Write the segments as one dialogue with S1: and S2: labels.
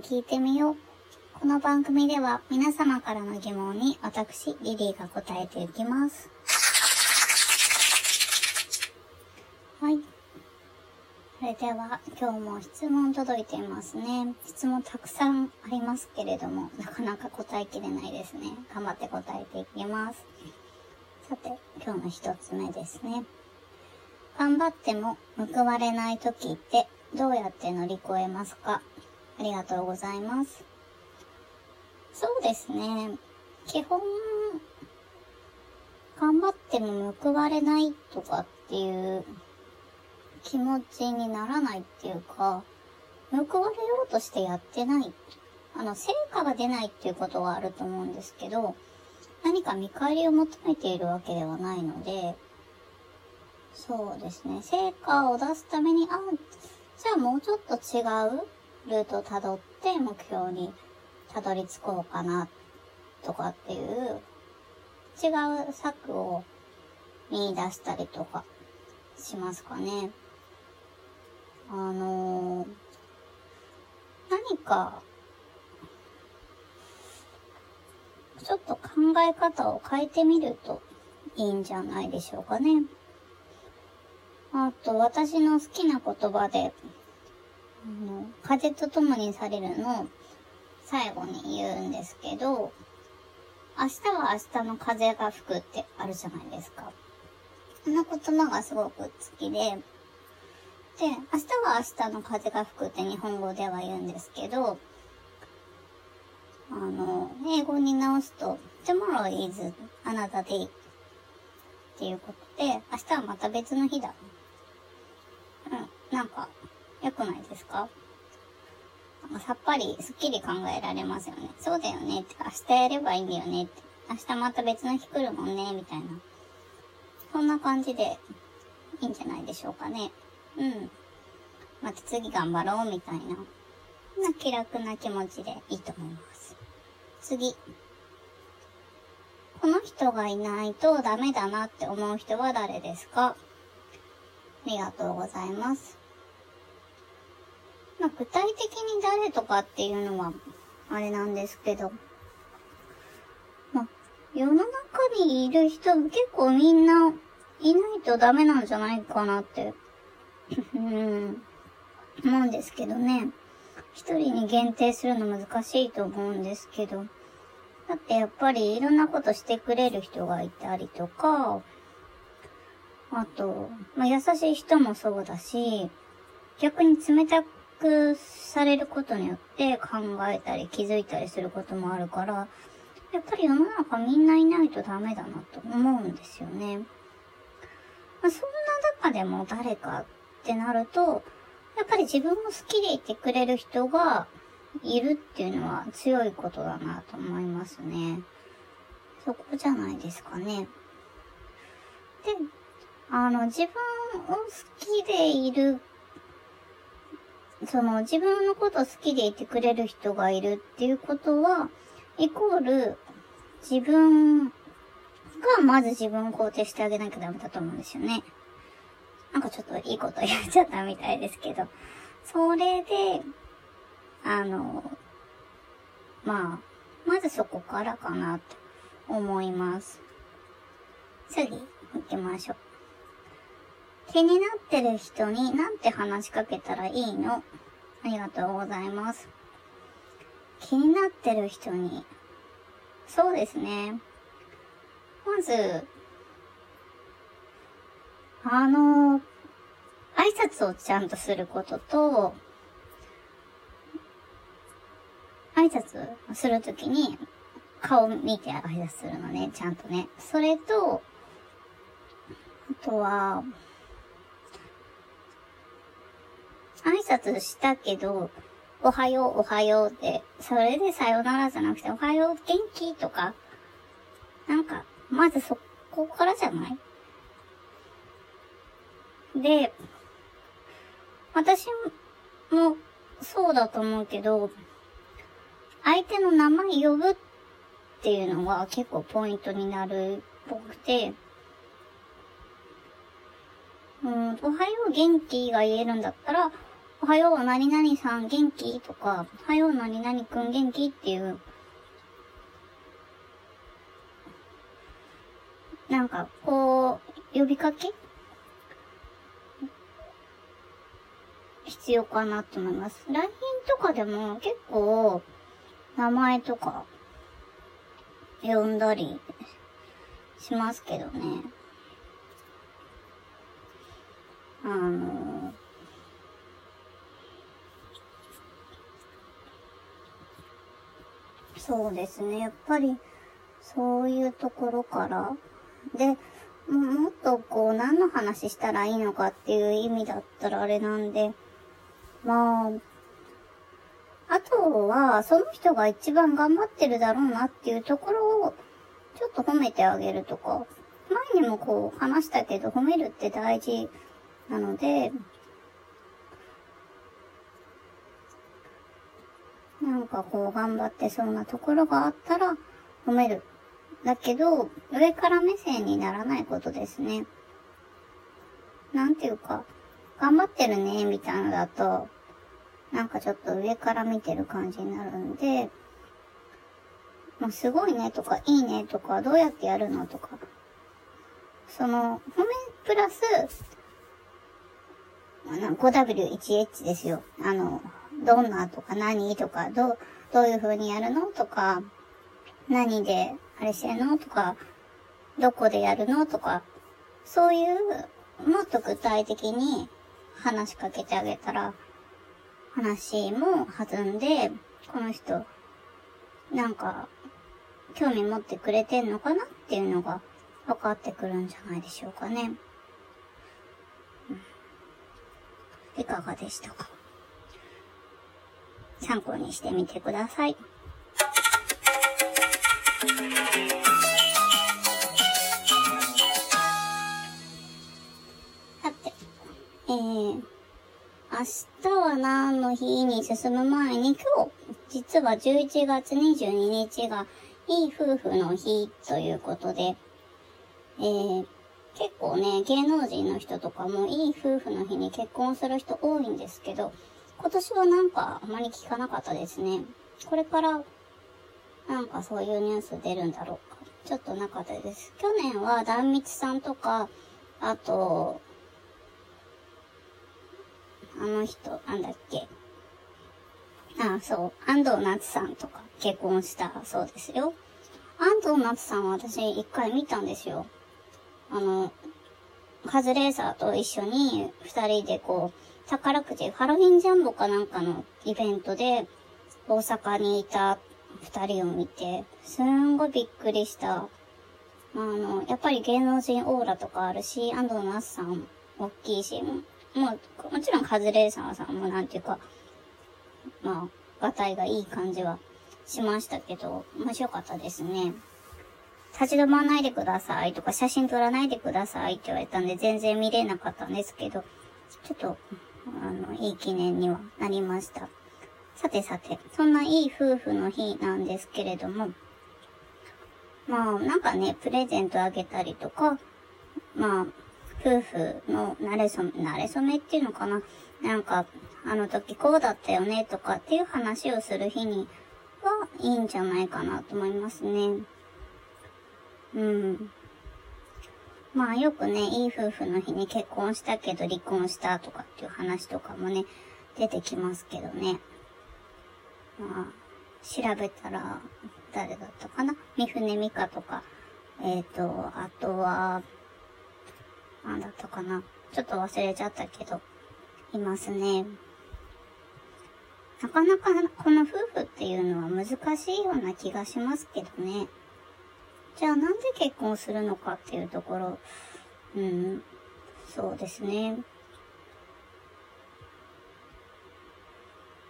S1: に聞いてみよう。この番組では皆様からの疑問に私、リリーが答えていきます。はい。それでは今日も質問届いていますね。質問たくさんありますけれども、なかなか答えきれないですね。頑張って答えていきます。さて、今日の一つ目ですね。頑張っても報われない時ってどうやって乗り越えますか？ありがとうございます。そうですね。基本、頑張っても報われないとかっていう気持ちにならないっていうか、報われようとしてやってない。あの、成果が出ないっていうことはあると思うんですけど、何か見返りを求めているわけではないので、そうですね。成果を出すために、あ、じゃあもうちょっと違うルートを辿って目標にたどり着こうかな、とかっていう、違う策を見出したりとかしますかね。あのー、何か、ちょっと考え方を変えてみるといいんじゃないでしょうかね。あと、私の好きな言葉で、あの、風と共にされるの最後に言うんですけど、明日は明日の風が吹くってあるじゃないですか。この言葉がすごく好きで、で、明日は明日の風が吹くって日本語では言うんですけど、あの、英語に直すと、tomorrow is another day っていうことで、明日はまた別の日だ。うん、なんか、良くないですか？さっぱり、すっきり考えられますよね。そうだよねって、明日やればいいんだよねって、明日また別の日来るもんね、みたいな。そんな感じで、いいんじゃないでしょうかね。うん。また次頑張ろう、みたいな。な気楽な気持ちでいいと思います。次。この人がいないとダメだなって思う人は誰ですか？ありがとうございます。まあ、具体的に誰とかっていうのは、あれなんですけど、まあ、世の中にいる人結構みんないないとダメなんじゃないかなってうん、思うんですけどね。一人に限定するの難しいと思うんですけど、だってやっぱりいろんなことしてくれる人がいたりとか、あと、まあ、優しい人もそうだし、逆に冷たされることによって考えたり気づいたりすることもあるから、やっぱり世の中みんないないとダメだなと思うんですよね。まあ、そんな中でも誰かってなると、やっぱり自分も好きでいてくれる人がいるっていうのは強いことだなと思いますね。そこじゃないですかね。で、あの、自分を好きでいる、その自分のこと好きでいてくれる人がいるっていうことは、イコール自分がまず自分を肯定してあげなきゃダメだと思うんですよね。なんかちょっといいこと言っちゃったみたいですけど、それで、あの、まあ、まずそこからかなと思います。次、行きましょう。気になってる人になんて話しかけたらいいの？ありがとうございます。気になってる人に、そうですね。まず、あの、挨拶をちゃんとすることと、挨拶するときに顔見て挨拶するのね、ちゃんとね。それと、あとは、挨拶したけど、おはよう、おはようって、それでさよならじゃなくて、おはよう、元気とか、なんか、まずそこからじゃない？で、私もそうだと思うけど、相手の名前呼ぶっていうのが結構ポイントになるっぽくて、うん、おはよう元気が言えるんだったら、おはよう何々さん元気？とか、おはよう何々くん元気？っていう、なんか、こう、呼びかけ？必要かなと思います。LINE とかでも結構、名前とか、呼んだりしますけどね。あのそうですね。やっぱり、そういうところから。で、もっとこう、何の話したらいいのかっていう意味だったらあれなんで、まあ、あとは、その人が一番頑張ってるだろうなっていうところを、ちょっと褒めてあげるとか、前にもこう話したけど、褒めるって大事なので、なんかこう頑張ってそうなところがあったら褒める。だけど、上から目線にならないことですね。なんていうか、頑張ってるね、みたいなのだと、なんかちょっと上から見てる感じになるんで、まあ、すごいねとか、いいねとか、どうやってやるのとか、その、褒めプラス、5W1H ですよ。あの、どんなとか何とか、ど、どういう風にやるのとか、何であれしてんのとか、どこでやるのとか、そういう、もっと具体的に話しかけてあげたら、話も弾んで、この人、なんか、興味持ってくれてんのかなっていうのが分かってくるんじゃないでしょうかね。いかがでしたか？参考にしてみてください。さて、えー、明日は何の日に進む前に今日、実は11月22日がいい夫婦の日ということで、えー、結構ね、芸能人の人とかもいい夫婦の日に結婚する人多いんですけど、今年はなんかあまり聞かなかったですね。これからなんかそういうニュース出るんだろうか。ちょっとなかったです。去年は壇蜜さんとか、あと、あの人、なんだっけ。ああ、そう。安藤夏さんとか結婚したそうですよ。安藤夏さんは私一回見たんですよ。あの、カズレーサーと一緒に二人でこう、宝くじ、ハロウィンジャンボかなんかのイベントで大阪にいた二人を見て、すんごいびっくりした。あ、の、やっぱり芸能人オーラとかあるし、安藤那須さん大きいし、もう、もちろんカズレーサーさんもなんていうか、まあ、がたいがいい感じはしましたけど、面白かったですね。立ち止まらないでくださいとか、写真撮らないでくださいって言われたんで、全然見れなかったんですけど、ちょっと、あの、いい記念にはなりました。さてさて、そんないい夫婦の日なんですけれども、まあ、なんかね、プレゼントあげたりとか、まあ、夫婦の慣れそめ、慣れそめっていうのかななんか、あの時こうだったよねとかっていう話をする日にはいいんじゃないかなと思いますね。うん。まあよくね、いい夫婦の日に結婚したけど離婚したとかっていう話とかもね、出てきますけどね。まあ、調べたら、誰だったかな？三船美香とか、えっ、ー、と、あとは、なんだったかな？ちょっと忘れちゃったけど、いますね。なかなかこの夫婦っていうのは難しいような気がしますけどね。じゃあなんで結婚するのかっていうところ、うん、そうですね。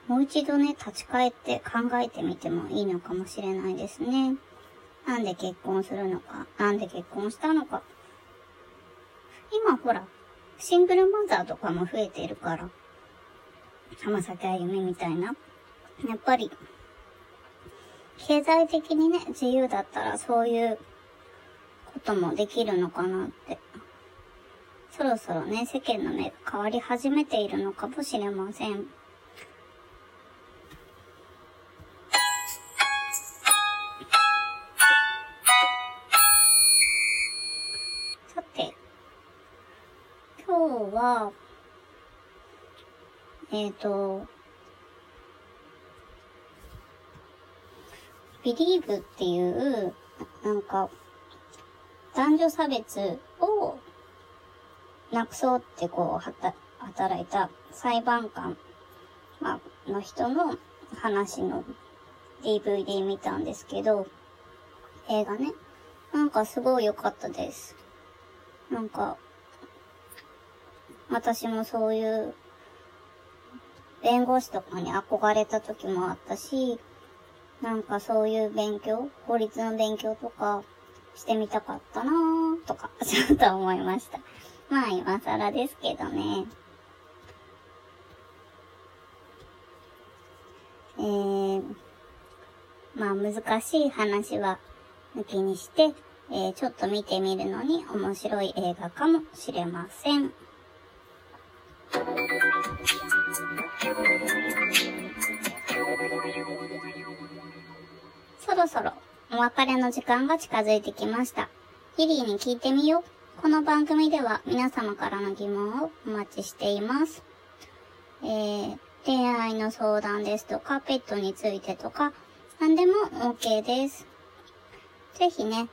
S1: もう一度ね、立ち返って考えてみてもいいのかもしれないですね。なんで結婚するのか、なんで結婚したのか。今ほら、シングルマザーとかも増えているから、浜崎あゆみみたいな。やっぱり、経済的にね、自由だったらそういうこともできるのかなって。そろそろね、世間の目が変わり始めているのかもしれません。さて、今日は、えっ、ー、と、ビリーブっていう、なんか、男女差別をなくそうってこう、はた、働いた裁判官、まあ、の人の話の DVD 見たんですけど、映画ね。なんかすごい良かったです。なんか、私もそういう弁護士とかに憧れた時もあったし、なんかそういう勉強、法律の勉強とかしてみたかったなーとか、ちょっと思いました。まあ今更ですけどね。えー、まあ難しい話は抜きにして、えー、ちょっと見てみるのに面白い映画かもしれません。そろそろお別れの時間が近づいてきました。リリーに聞いてみよう。この番組では皆様からの疑問をお待ちしています。えー、恋愛の相談ですとか、ペットについてとか、何でも OK です。ぜひね、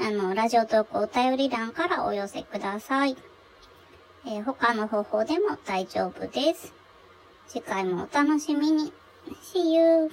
S1: あの、ラジオトークお便り欄からお寄せください。えー、他の方法でも大丈夫です。次回もお楽しみに。See you!